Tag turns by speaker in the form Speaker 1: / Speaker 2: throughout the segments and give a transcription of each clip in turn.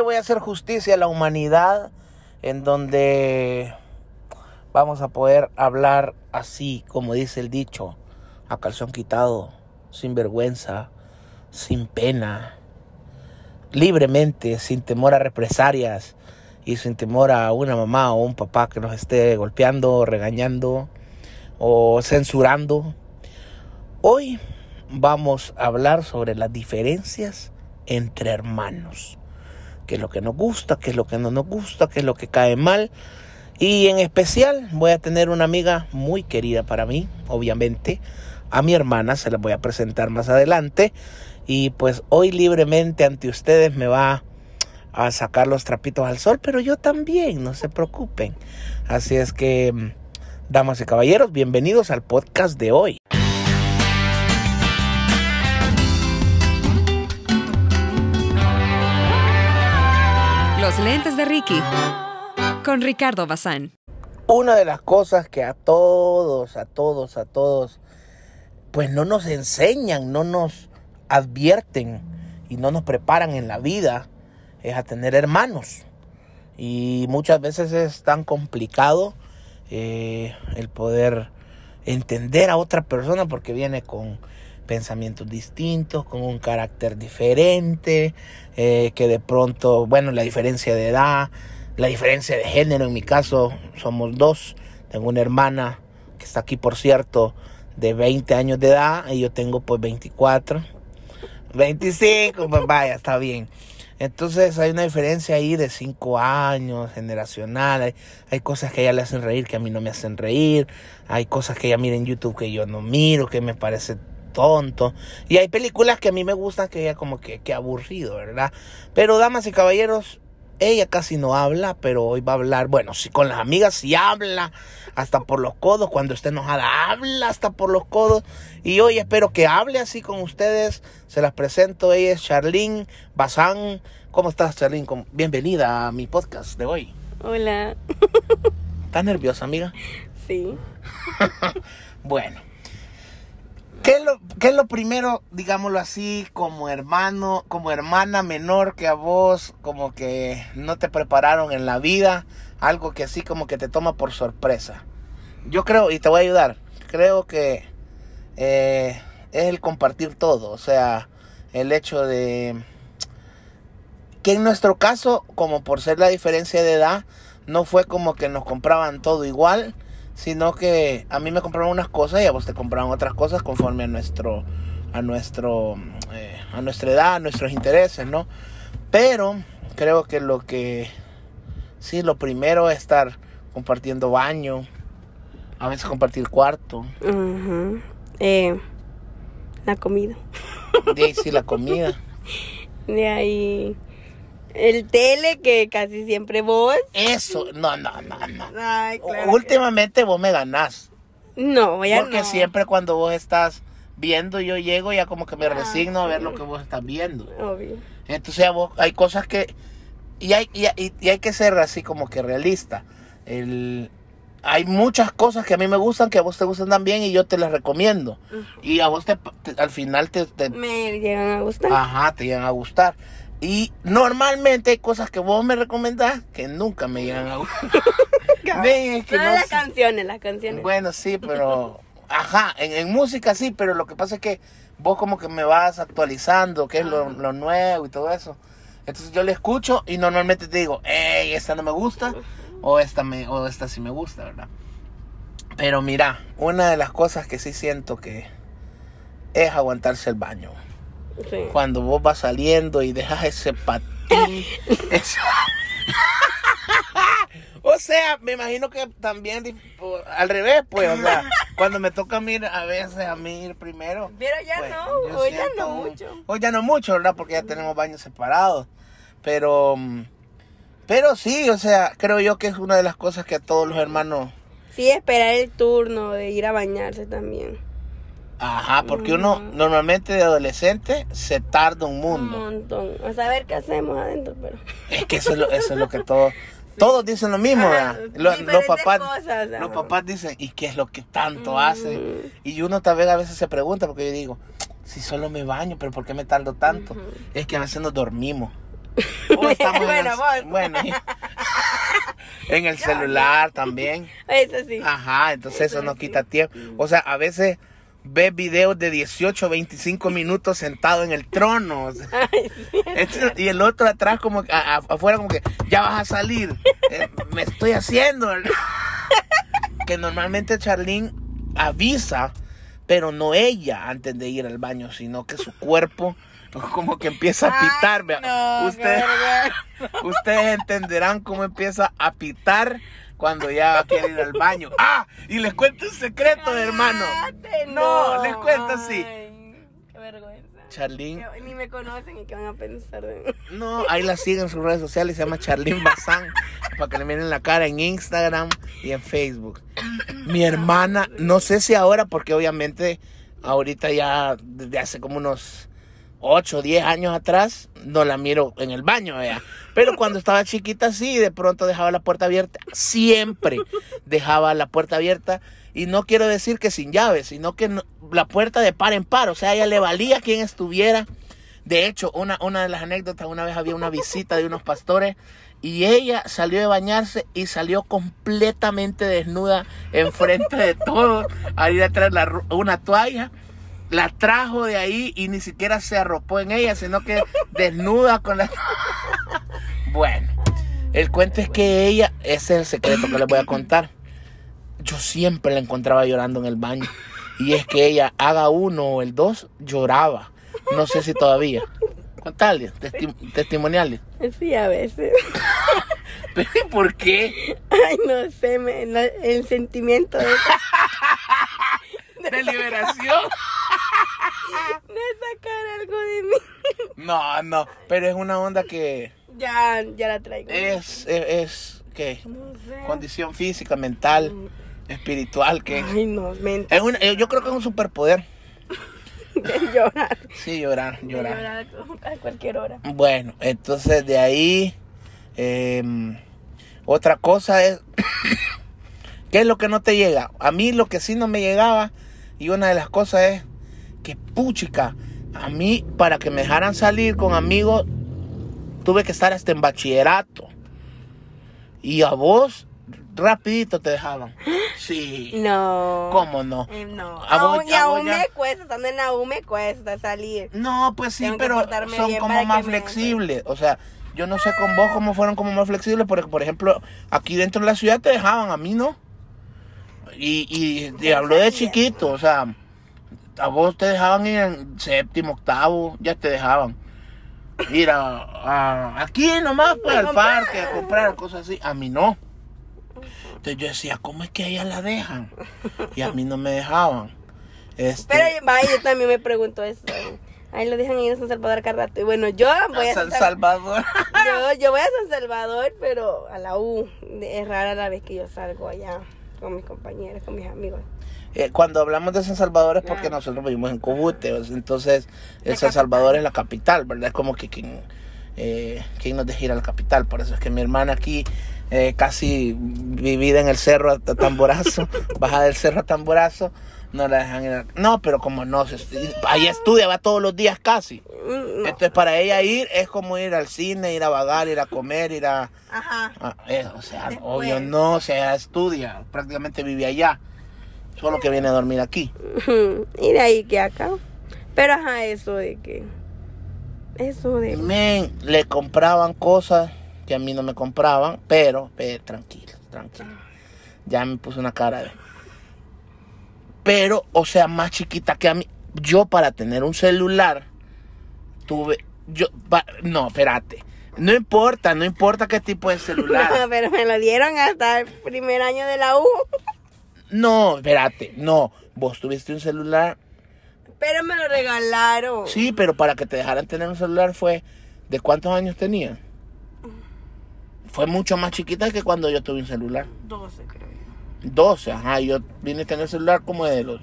Speaker 1: voy a hacer justicia a la humanidad en donde vamos a poder hablar así, como dice el dicho, a calzón quitado, sin vergüenza, sin pena, libremente, sin temor a represalias y sin temor a una mamá o un papá que nos esté golpeando, regañando o censurando. Hoy vamos a hablar sobre las diferencias entre hermanos. Qué es lo que nos gusta, qué es lo que no nos gusta, qué es lo que cae mal. Y en especial voy a tener una amiga muy querida para mí, obviamente. A mi hermana se la voy a presentar más adelante. Y pues hoy libremente ante ustedes me va a sacar los trapitos al sol, pero yo también, no se preocupen. Así es que, mm, damas y caballeros, bienvenidos al podcast de hoy.
Speaker 2: De Ricky con Ricardo Bazán.
Speaker 1: Una de las cosas que a todos, a todos, a todos, pues no nos enseñan, no nos advierten y no nos preparan en la vida es a tener hermanos. Y muchas veces es tan complicado eh, el poder entender a otra persona porque viene con pensamientos distintos, con un carácter diferente, eh, que de pronto, bueno, la diferencia de edad, la diferencia de género, en mi caso somos dos, tengo una hermana que está aquí, por cierto, de 20 años de edad y yo tengo pues 24, 25, pues vaya, está bien. Entonces hay una diferencia ahí de 5 años, generacional. Hay, hay, cosas que ella le hacen reír que a mí no me hacen reír. Hay cosas que ella mira en YouTube que yo no miro, que me parece tonto. Y hay películas que a mí me gustan que ella como que, que aburrido, ¿verdad? Pero damas y caballeros, ella casi no habla, pero hoy va a hablar. Bueno, si con las amigas sí habla, hasta por los codos. Cuando esté enojada, habla hasta por los codos. Y hoy espero que hable así con ustedes. Se las presento. Ella es Charlene Bazán. ¿Cómo estás, Charlene? Bienvenida a mi podcast de hoy.
Speaker 3: Hola.
Speaker 1: ¿Estás nerviosa, amiga?
Speaker 3: Sí.
Speaker 1: bueno. ¿Qué es, lo, ¿Qué es lo primero, digámoslo así, como hermano, como hermana menor que a vos, como que no te prepararon en la vida? Algo que así como que te toma por sorpresa. Yo creo, y te voy a ayudar, creo que eh, es el compartir todo, o sea, el hecho de que en nuestro caso, como por ser la diferencia de edad, no fue como que nos compraban todo igual, sino que a mí me compraron unas cosas y a vos te compraron otras cosas conforme a nuestro a nuestro eh, a nuestra edad, a nuestros intereses, ¿no? Pero creo que lo que sí lo primero es estar compartiendo baño, a veces compartir cuarto.
Speaker 3: Uh eh, la comida.
Speaker 1: De ahí sí la comida.
Speaker 3: De ahí el tele que casi siempre vos.
Speaker 1: Eso, no, no, no, no.
Speaker 3: Ay, claro
Speaker 1: Últimamente vos me ganás.
Speaker 3: No, ya
Speaker 1: Porque
Speaker 3: no.
Speaker 1: siempre cuando vos estás viendo, yo llego ya como que me
Speaker 3: Ah,
Speaker 1: resigno a ver lo que vos estás viendo.
Speaker 3: Obvio.
Speaker 1: Entonces ya vos, hay cosas que... Y hay, y, y- y hay que ser así como que realista. El, hay muchas cosas que a mí me gustan, que a vos te gustan también y yo te las recomiendo. Y a vos te, te- al final te, te-
Speaker 3: Me llegan a gustar.
Speaker 1: Ajá, te llegan a gustar. Y normalmente hay cosas que vos me recomendás que nunca me llegan a gustar. Ven, es que no
Speaker 3: las
Speaker 1: sé.
Speaker 3: canciones, las canciones.
Speaker 1: Bueno, sí, pero... Ajá, en, en música sí, pero lo que pasa es que vos como que me vas actualizando, qué es lo, lo nuevo y todo eso. Entonces yo le escucho y normalmente te digo, hey, esta no me gusta, o esta, me, o esta sí me gusta, ¿verdad? Pero mira, una de las cosas que sí siento que es aguantarse el baño.
Speaker 3: Sí.
Speaker 1: Cuando vos vas saliendo y dejas ese patín. ese- o sea, me imagino que también al revés, pues, o sea, cuando me toca a mí a veces a mí ir primero.
Speaker 3: Pero ya
Speaker 1: pues,
Speaker 3: no, hoy ya no mucho.
Speaker 1: Hoy ya no mucho, ¿verdad? Porque ya tenemos baños separados. Pero, pero sí, o sea, creo yo que es una de las cosas que a todos los hermanos
Speaker 3: Sí, esperar el turno de ir a bañarse también.
Speaker 1: Ajá, porque uno normalmente de adolescente se tarda un
Speaker 3: Un
Speaker 1: mundo.
Speaker 3: montón. A saber qué hacemos adentro, pero.
Speaker 1: Es que eso es lo, eso es lo que todos, todos dicen lo mismo, ¿verdad? Los, los papás,
Speaker 3: cosas,
Speaker 1: los papás dicen, ¿y qué es lo que tanto
Speaker 3: Mm.
Speaker 1: hacen? Y uno también a veces se pregunta, porque yo digo, si solo me baño, pero ¿por qué me tardo tanto? Es que a veces nos dormimos. Estamos en
Speaker 3: Bueno,
Speaker 1: el,
Speaker 3: vos.
Speaker 1: bueno, en el celular también.
Speaker 3: Eso sí.
Speaker 1: Ajá, entonces eso no quita tiempo. O sea, a veces ves videos de 18, 25 minutos sentado en el trono.
Speaker 3: Ay, sí.
Speaker 1: este- y el otro atrás como que, a- a- afuera como que ya vas a salir. Eh, me estoy haciendo. que normalmente Charlene avisa, pero no ella antes de ir al baño, sino que su cuerpo como que empieza a pitar.
Speaker 3: Ay, no.
Speaker 1: Ustedes entenderán cómo empieza a pitar cuando ya quiere ir al baño. Ah, y les cuento un secreto, hermano.
Speaker 3: Cállate,
Speaker 1: No, les cuento así.
Speaker 3: Qué vergüenza.
Speaker 1: Charlene,
Speaker 3: Que Ni me conocen y qué van a pensar de mí.
Speaker 1: no, ahí la siguen en sus redes sociales, se llama Charlene Bazán, para que le miren la cara en Instagram y en Facebook. Mi hermana, no sé si ahora, porque obviamente ahorita ya desde hace como unos 8 o 10 años atrás, no la miro en el baño, vea. Pero cuando estaba chiquita, sí, de pronto dejaba la puerta abierta. Siempre dejaba la puerta abierta. Y no quiero decir que sin llave, sino que la puerta de par en par. O sea, ella le valía quien estuviera. De hecho, una, una de las anécdotas, una vez había una visita de unos pastores y ella salió de bañarse y salió completamente desnuda enfrente de todos a ir a traer la una toalla. La trajo de ahí y ni siquiera se arropó en ella, sino que desnuda con la... Bueno, el cuento es que ella, ese es el secreto que les voy a contar. Yo siempre la encontraba llorando en el baño. Y es que ella, haga uno o el dos, lloraba. No sé si todavía. Contale, testi- testimoniales.
Speaker 3: Sí, a veces.
Speaker 1: ¿Pero por qué?
Speaker 3: Ay, no sé, me- la- el sentimiento de,
Speaker 1: De liberación.
Speaker 3: de sacar algo de mí.
Speaker 1: No, no, pero es una onda que
Speaker 3: Ya, ya la traigo.
Speaker 1: es, es, es ¿qué?
Speaker 3: No sé.
Speaker 1: Condición física, mental, espiritual, que
Speaker 3: Ay, no, mente
Speaker 1: es una- yo creo que es un superpoder.
Speaker 3: de llorar.
Speaker 1: Sí, llorar,
Speaker 3: De
Speaker 1: llorar.
Speaker 3: llorar a cualquier hora.
Speaker 1: Bueno, entonces de ahí, em, otra cosa es, ¿qué es lo que no te llega? A mí lo que sí no me llegaba, y una de las cosas es que, puchica, a mí para que me dejaran salir con amigos, tuve que estar hasta en bachillerato. Y a vos, rapidito te dejaban. Sí.
Speaker 3: No.
Speaker 1: ¿Cómo no?
Speaker 3: Eh, no.
Speaker 1: A vos-
Speaker 3: Aún, y aún
Speaker 1: ya-
Speaker 3: me cuesta, estando en la U me cuesta salir.
Speaker 1: No, pues sí,
Speaker 3: Tengo
Speaker 1: pero son como más
Speaker 3: me-
Speaker 1: flexibles. O sea, yo no sé con vos cómo fueron como más flexibles, porque por ejemplo, aquí dentro de la ciudad te dejaban, a mí no. Y, y te hablo de chiquito, o sea, a vos te dejaban ir en séptimo, octavo, ya te dejaban. Ir a, a- aquí nomás pues al parque a comprar cosas así, a mí no. Entonces yo decía, ¿cómo es que a ellas la dejan? Y a mí no me dejaban. Este,
Speaker 3: Pero vaya, yo también me pregunto eso. Ahí lo dejan ir a San Salvador cada rato. Y bueno, yo voy a,
Speaker 1: San- Salvador.
Speaker 3: yo, yo voy a San Salvador, pero a la U. Es rara la vez que yo salgo allá con mis compañeros, con mis amigos.
Speaker 1: Eh, cuando hablamos de San Salvador es porque nosotros vivimos en sea, entonces el San. Salvador es la capital, ¿verdad? Es como que quien, eh, quien nos deja ir a la capital, por eso es que mi hermana aquí, eh, casi vivida en el cerro a Tamborazo, baja del cerro a Tamborazo, no la dejan ir. a- No, pero como no, se ahí estudia, va todos los días casi.
Speaker 3: Mm, no.
Speaker 1: Entonces para ella ir es como ir al cine, ir a vagar, ir a comer, ir a...
Speaker 3: Ajá.
Speaker 1: Ah, eh, o sea,
Speaker 3: Después.
Speaker 1: obvio no, o sea, estudia, prácticamente vive allá, solo que viene a dormir aquí.
Speaker 3: Y de ahí que acá. Pero ajá, eso de que. Eso de.
Speaker 1: Men, le compraban cosas que a mí no me compraban, pero, pero tranquilo, tranquilo. Ya me puse una cara de... Pero, o sea, más chiquita que a mí. Yo para tener un celular, tuve... Yo, no, espérate. No importa, no importa qué tipo de celular.
Speaker 3: pero me lo dieron hasta el primer año de la U.
Speaker 1: No, espérate, no. Vos tuviste un celular
Speaker 3: Pero me lo regalaron.
Speaker 1: Sí, pero para que te dejaran tener un celular fue... ¿De cuántos años tenía? Fue mucho más chiquita que cuando yo tuve un celular.
Speaker 3: 12, creo.
Speaker 1: 12, ajá. Yo vine a tener celular como de los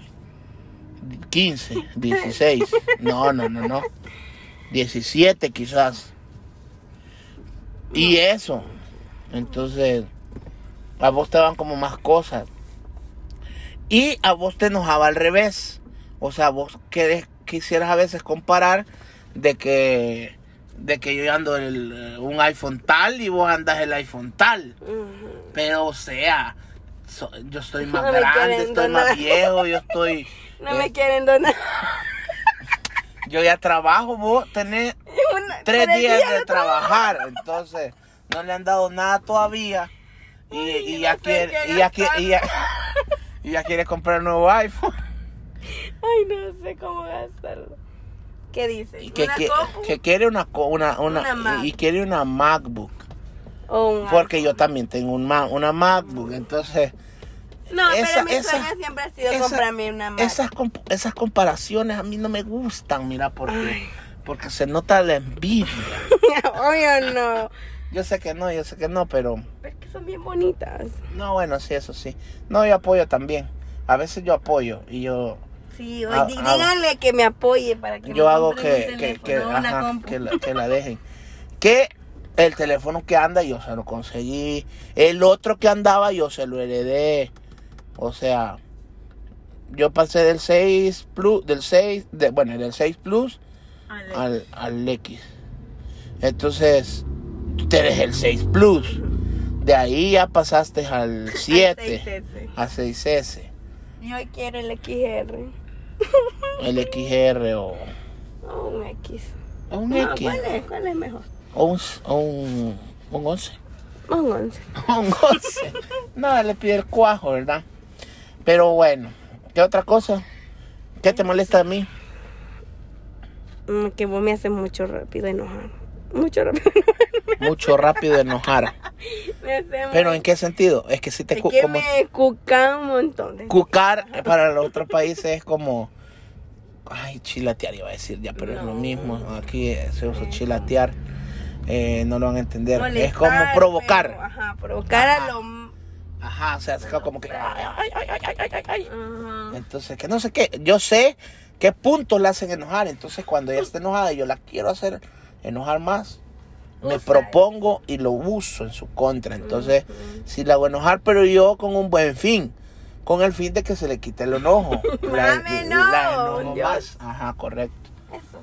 Speaker 1: 15, 16. No, no, no, no. 17 quizás. Y eso. Entonces, a vos te van como más cosas. Y a vos te enojaba al revés. O sea, vos querés, quisieras a veces comparar de que de que yo ando el, eh, un iPhone tal y vos andas el iPhone tal. Pero, o sea, so- yo estoy más
Speaker 3: No
Speaker 1: grande, estoy
Speaker 3: donar.
Speaker 1: más viejo, yo estoy...
Speaker 3: No
Speaker 1: eh,
Speaker 3: me quieren donar.
Speaker 1: yo ya trabajo, vos tenés
Speaker 3: Una-
Speaker 1: tres días de
Speaker 3: de
Speaker 1: trabajar, entonces no le han dado nada todavía. Y, ya
Speaker 3: no
Speaker 1: quiere y ya, quiere- y ya, quiere comprar un nuevo iPhone.
Speaker 3: Ay, no sé cómo gastarlo. ¿Qué dice?
Speaker 1: y que, quiere una co- una, una,
Speaker 3: Una
Speaker 1: y quiere una MacBook.
Speaker 3: Un
Speaker 1: porque yo también tengo un una MacBook entonces
Speaker 3: No,
Speaker 1: esa-
Speaker 3: pero mi
Speaker 1: esa-
Speaker 3: sueño siempre ha sido
Speaker 1: esa-
Speaker 3: comprarme una Mac.
Speaker 1: esas comp- esas comparaciones a mí no me gustan mira porque
Speaker 3: Ay.
Speaker 1: porque se nota la envidia
Speaker 3: Obvio no.
Speaker 1: yo sé que no yo sé que no pero
Speaker 3: Pero es que son bien bonitas.
Speaker 1: No, bueno, sí, eso sí. No, yo apoyo también. A veces yo apoyo y yo
Speaker 3: Sí, oye, díganle que me apoye para que
Speaker 1: yo
Speaker 3: me
Speaker 1: hago que, que, ajá, que, la, que la dejen. Que el teléfono que anda yo se lo conseguí. El otro que andaba yo se lo heredé. O sea, yo pasé del 6 Plus, del 6, de, bueno, del 6 Plus
Speaker 3: Ale.
Speaker 1: al, al X. Entonces, tú tienes el 6 Plus. De ahí ya pasaste al 7,
Speaker 3: 6S.
Speaker 1: a 6S.
Speaker 3: Yo quiero el XR.
Speaker 1: el XR o,
Speaker 3: O un X.
Speaker 1: o un
Speaker 3: No,
Speaker 1: X
Speaker 3: ¿cuál es? ¿Cuál es mejor?
Speaker 1: o un, o un, un 11
Speaker 3: Un 11.
Speaker 1: un 11 no le pide el cuajo verdad pero bueno ¿qué otra cosa? ¿qué te molesta de mí?
Speaker 3: Mm, Que vos me haces mucho rápido enojar. Mucho rápido.
Speaker 1: mucho rápido enojar pero ¿en qué sentido? es que si te
Speaker 3: Es que
Speaker 1: como
Speaker 3: me cucan un montón de
Speaker 1: cucar para los otros países es como ay chilatear iba a decir ya pero es lo mismo aquí se usa chilatear eh, no lo van a entender es como provocar
Speaker 3: pero, ajá, provocar a lo.
Speaker 1: Ajá, o sea, como que. ay, ay, ay, ay, ay, ay, ay.
Speaker 3: Ajá.
Speaker 1: Entonces, que no sé qué. Yo sé qué puntos la hacen enojar. Entonces, cuando ella está enojada y yo la quiero hacer enojar más, me propongo y lo uso en su contra. Entonces, si la hago enojar, pero yo con un buen fin. Con el fin de que se le quite el enojo. La,
Speaker 3: no,
Speaker 1: la enojo más. Ajá, correcto.
Speaker 3: Eso.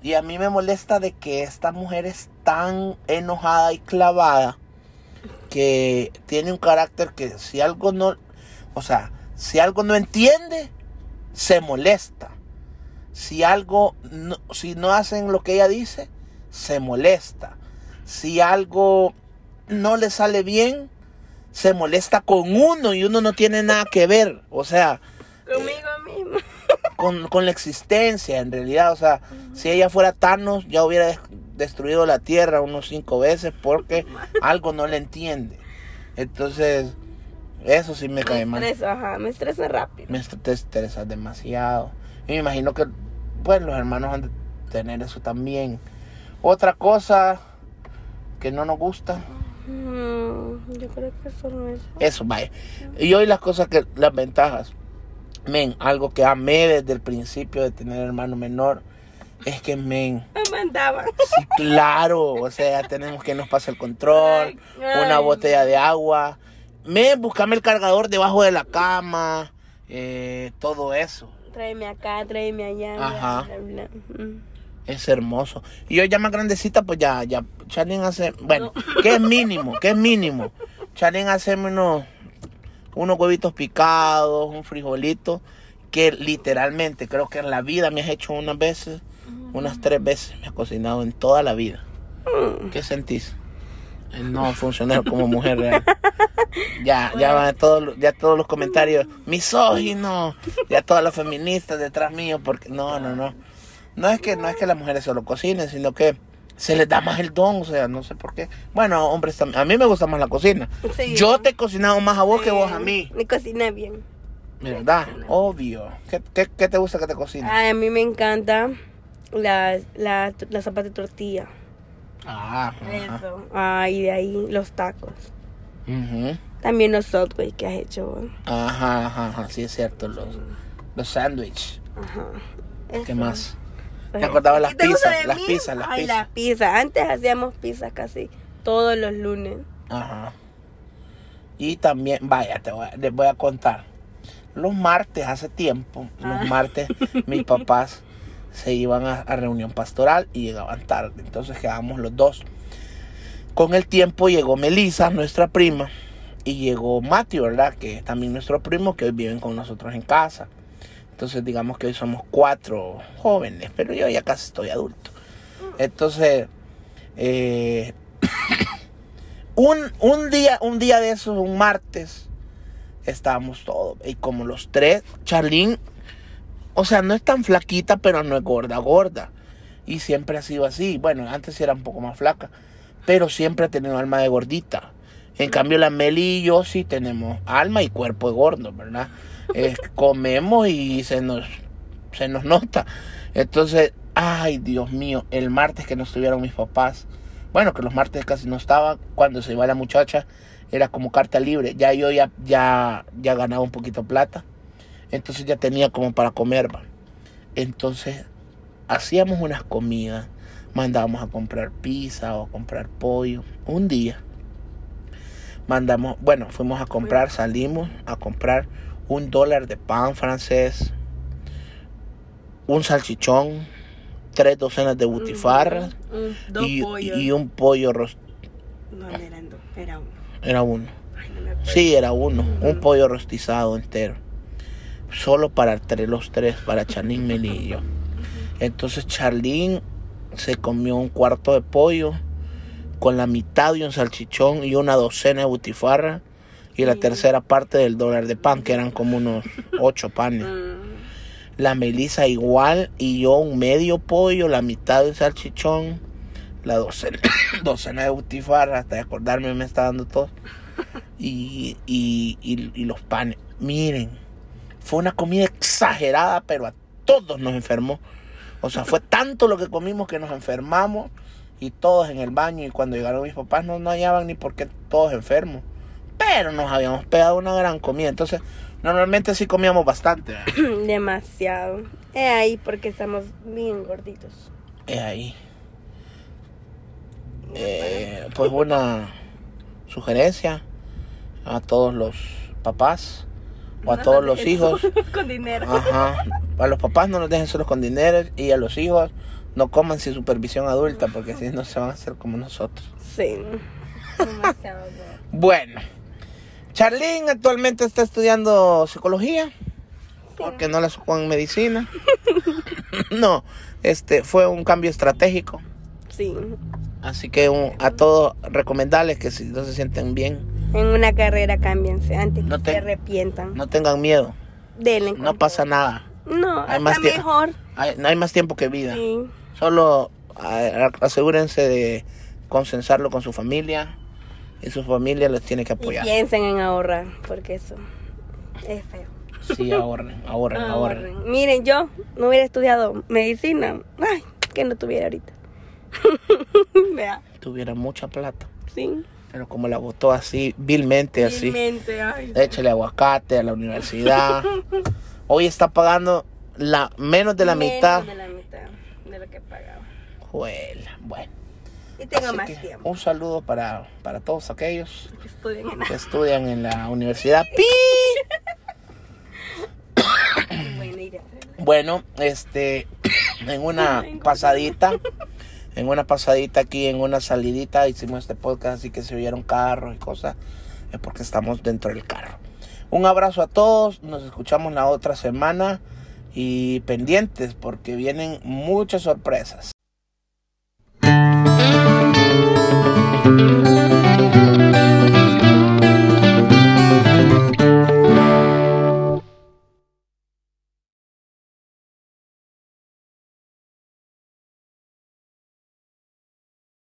Speaker 1: Y a mí me molesta de que esta mujer es tan enojada y clavada que tiene un carácter que si algo no, o sea, si algo no entiende, se molesta. Si algo, no, si no hacen lo que ella dice, se molesta. Si algo no le sale bien, se molesta con uno y uno no tiene nada que ver. O sea,
Speaker 3: Conmigo mismo.
Speaker 1: con, con la existencia, en realidad. O sea, si ella fuera Thanos, ya hubiera destruido la Tierra unos cinco veces porque algo no le entiende. Entonces, eso sí me cae
Speaker 3: Me
Speaker 1: mal.
Speaker 3: estreso, ajá, me estreso rápido.
Speaker 1: Me est- te estresas demasiado. Y me imagino que, pues, los hermanos han de tener eso también. Otra cosa que no nos gusta,
Speaker 3: Mm, yo creo que solo eso.
Speaker 1: eso, vaya. Y hoy las cosas que, las ventajas. Men, algo que amé desde el principio de tener hermano menor, es que, men,
Speaker 3: Me mandaban.
Speaker 1: Sí, claro, o sea, tenemos que nos pase el control,
Speaker 3: Ay,
Speaker 1: una botella de agua, me buscame el cargador debajo de la cama, eh, todo eso,
Speaker 3: Tráeme acá, tráeme allá.
Speaker 1: Ajá.
Speaker 3: bla, bla. Mm.
Speaker 1: es hermoso. Y yo ya más grandecita, pues ya, ya, Charlene hace, bueno, que es mínimo, que es mínimo, Charlene hace unos, unos huevitos picados, un frijolito, que literalmente creo que en la vida me has hecho unas veces, unas tres veces me ha cocinado en toda la vida. ¿Qué sentís? El no funcionar como mujer real. Ya, ya van todos, ya todos los comentarios, misógino, ya todas las feministas detrás mío, porque no, no, no. No es que, no es que las mujeres solo cocinen, sino que se les da más el don, o sea, no sé por qué. Bueno, hombres también, a mí me gusta más la cocina.
Speaker 3: Sí.
Speaker 1: Yo te he cocinado más a vos que vos a
Speaker 3: Sí,
Speaker 1: mí,
Speaker 3: Me cocina bien.
Speaker 1: ¿verdad? Obvio. ¿Qué, qué, qué te gusta que te cocine?
Speaker 3: Ay, a mí me encanta las la, la sopa de tortilla.
Speaker 1: Ah, ajá.
Speaker 3: Eso. Ay, de ahí los tacos.
Speaker 1: Ujú.
Speaker 3: También los subway que has hecho. vos.
Speaker 1: Ajá, ajá, ajá, sí es cierto, los, los sándwiches.
Speaker 3: Ajá.
Speaker 1: ¿Qué
Speaker 3: Eso.
Speaker 1: más?
Speaker 3: Pues,
Speaker 1: ¿Te acordabas las
Speaker 3: ¿y
Speaker 1: pizzas?
Speaker 3: de
Speaker 1: Las pizzas, las
Speaker 3: Ay,
Speaker 1: pizzas.
Speaker 3: las pizzas. Antes hacíamos pizzas casi todos los lunes.
Speaker 1: Ajá. Y también, vaya, te voy a- les voy a contar. Los martes, hace tiempo,
Speaker 3: Ah.
Speaker 1: los martes, mis papás se iban a, reunión pastoral y llegaban tarde. Entonces quedábamos los dos. Con el tiempo llegó Melissa, nuestra prima, y llegó Matthew, ¿verdad? Que es también nuestro primo, que hoy viven con nosotros en casa. Entonces digamos que hoy somos cuatro jóvenes, pero yo ya casi estoy adulto. Entonces, eh, un, un día, un día de esos, un martes, estábamos todos. Y como los tres, Charlene, o sea, no es tan flaquita, pero no es gorda, gorda. Y siempre ha sido así. Bueno, antes era un poco más flaca, pero siempre ha tenido alma de gordita. En cambio, la Meli y yo sí tenemos alma y cuerpo de gordo, ¿verdad? Eh, comemos y se nos, se nos nota. Entonces, ay, Dios mío, el martes que no estuvieron mis papás, bueno, que los martes casi no estaban, cuando se iba la muchacha, era como carta libre. Ya yo ya, ya, ya ganaba un poquito plata. Entonces ya tenía como para comer. Entonces hacíamos unas comidas. Mandábamos a comprar pizza o a comprar pollo. Un día mandamos, bueno, fuimos a comprar, salimos a comprar un dólar de pan francés, un salchichón, tres docenas de butifarras
Speaker 3: Un-
Speaker 1: y, un pollo rostizado.
Speaker 3: No, no eran dos, era uno.
Speaker 1: Era uno.
Speaker 3: Ay, no.
Speaker 1: Sí, era uno. Un pollo rostizado entero. Solo para entre los tres, para Charlene, Meli y yo. Entonces Charlene se comió un cuarto de pollo con la mitad de un salchichón y una docena de butifarra y la tercera parte del dólar de pan, que eran como unos ocho panes.
Speaker 3: Mm,
Speaker 1: La Melissa igual y yo un medio pollo, la mitad del salchichón, la docena, docena de butifarra, hasta de acordarme me está dando todo. Y, y, y, y los panes. Miren, fue una comida exagerada, pero a todos nos enfermó. O sea, fue tanto lo que comimos que nos enfermamos y todos en el baño. Y cuando llegaron mis papás no, no hallaban ni por qué todos enfermos. Pero nos habíamos pegado una gran comida. Entonces, normalmente sí comíamos bastante.
Speaker 3: Demasiado. Es ahí porque estamos bien gorditos.
Speaker 1: Es ahí. Eh, pues una sugerencia a todos los papás o a
Speaker 3: No
Speaker 1: todos los hijos.
Speaker 3: Con dinero.
Speaker 1: Ajá. A los papás no nos dejen solos con dinero y a los hijos no coman sin supervisión adulta porque si no se van a hacer como nosotros.
Speaker 3: Sí. Demasiado.
Speaker 1: Bueno, Charlene actualmente está estudiando psicología porque no la supo en medicina. no, este fue un cambio estratégico.
Speaker 3: Sí.
Speaker 1: Así que un- a todos recomendarles que si no se sienten bien,
Speaker 3: En una carrera cámbiense antes
Speaker 1: No
Speaker 3: que
Speaker 1: te-
Speaker 3: se arrepientan.
Speaker 1: no tengan miedo.
Speaker 3: Denle
Speaker 1: No pasa nada.
Speaker 3: No,
Speaker 1: Hay más
Speaker 3: mejor.
Speaker 1: Hay, no hay más tiempo que vida.
Speaker 3: Sí.
Speaker 1: Solo asegúrense de consensarlo con su familia y su familia les tiene que
Speaker 3: Y
Speaker 1: apoyar.
Speaker 3: piensen en ahorrar, porque eso es feo.
Speaker 1: Sí, ahorren, ahorren, ahorren.
Speaker 3: Ahorren. Miren, yo no hubiera estudiado medicina. Ay, que no tuviera ahorita. Vea,
Speaker 1: Tuviera mucha plata.
Speaker 3: sí.
Speaker 1: Pero como la votó así, vilmente así.
Speaker 3: Vilmente, ay.
Speaker 1: Échale aguacate a la universidad. Hoy está pagando la menos de la
Speaker 3: Menos
Speaker 1: mitad.
Speaker 3: de la mitad de lo que pagaba.
Speaker 1: Juela, Bueno.
Speaker 3: Y tengo
Speaker 1: Así
Speaker 3: más tiempo.
Speaker 1: Un saludo para, para todos aquellos
Speaker 3: que Estudien en
Speaker 1: que estudian en la universidad. ¡Pi! Bueno, este, en una pasadita, en una pasadita aquí, en una salidita, hicimos este podcast, así que se oyeron carros y cosas, es porque estamos dentro del carro. Un abrazo a todos, nos escuchamos la otra semana y pendientes porque vienen muchas sorpresas.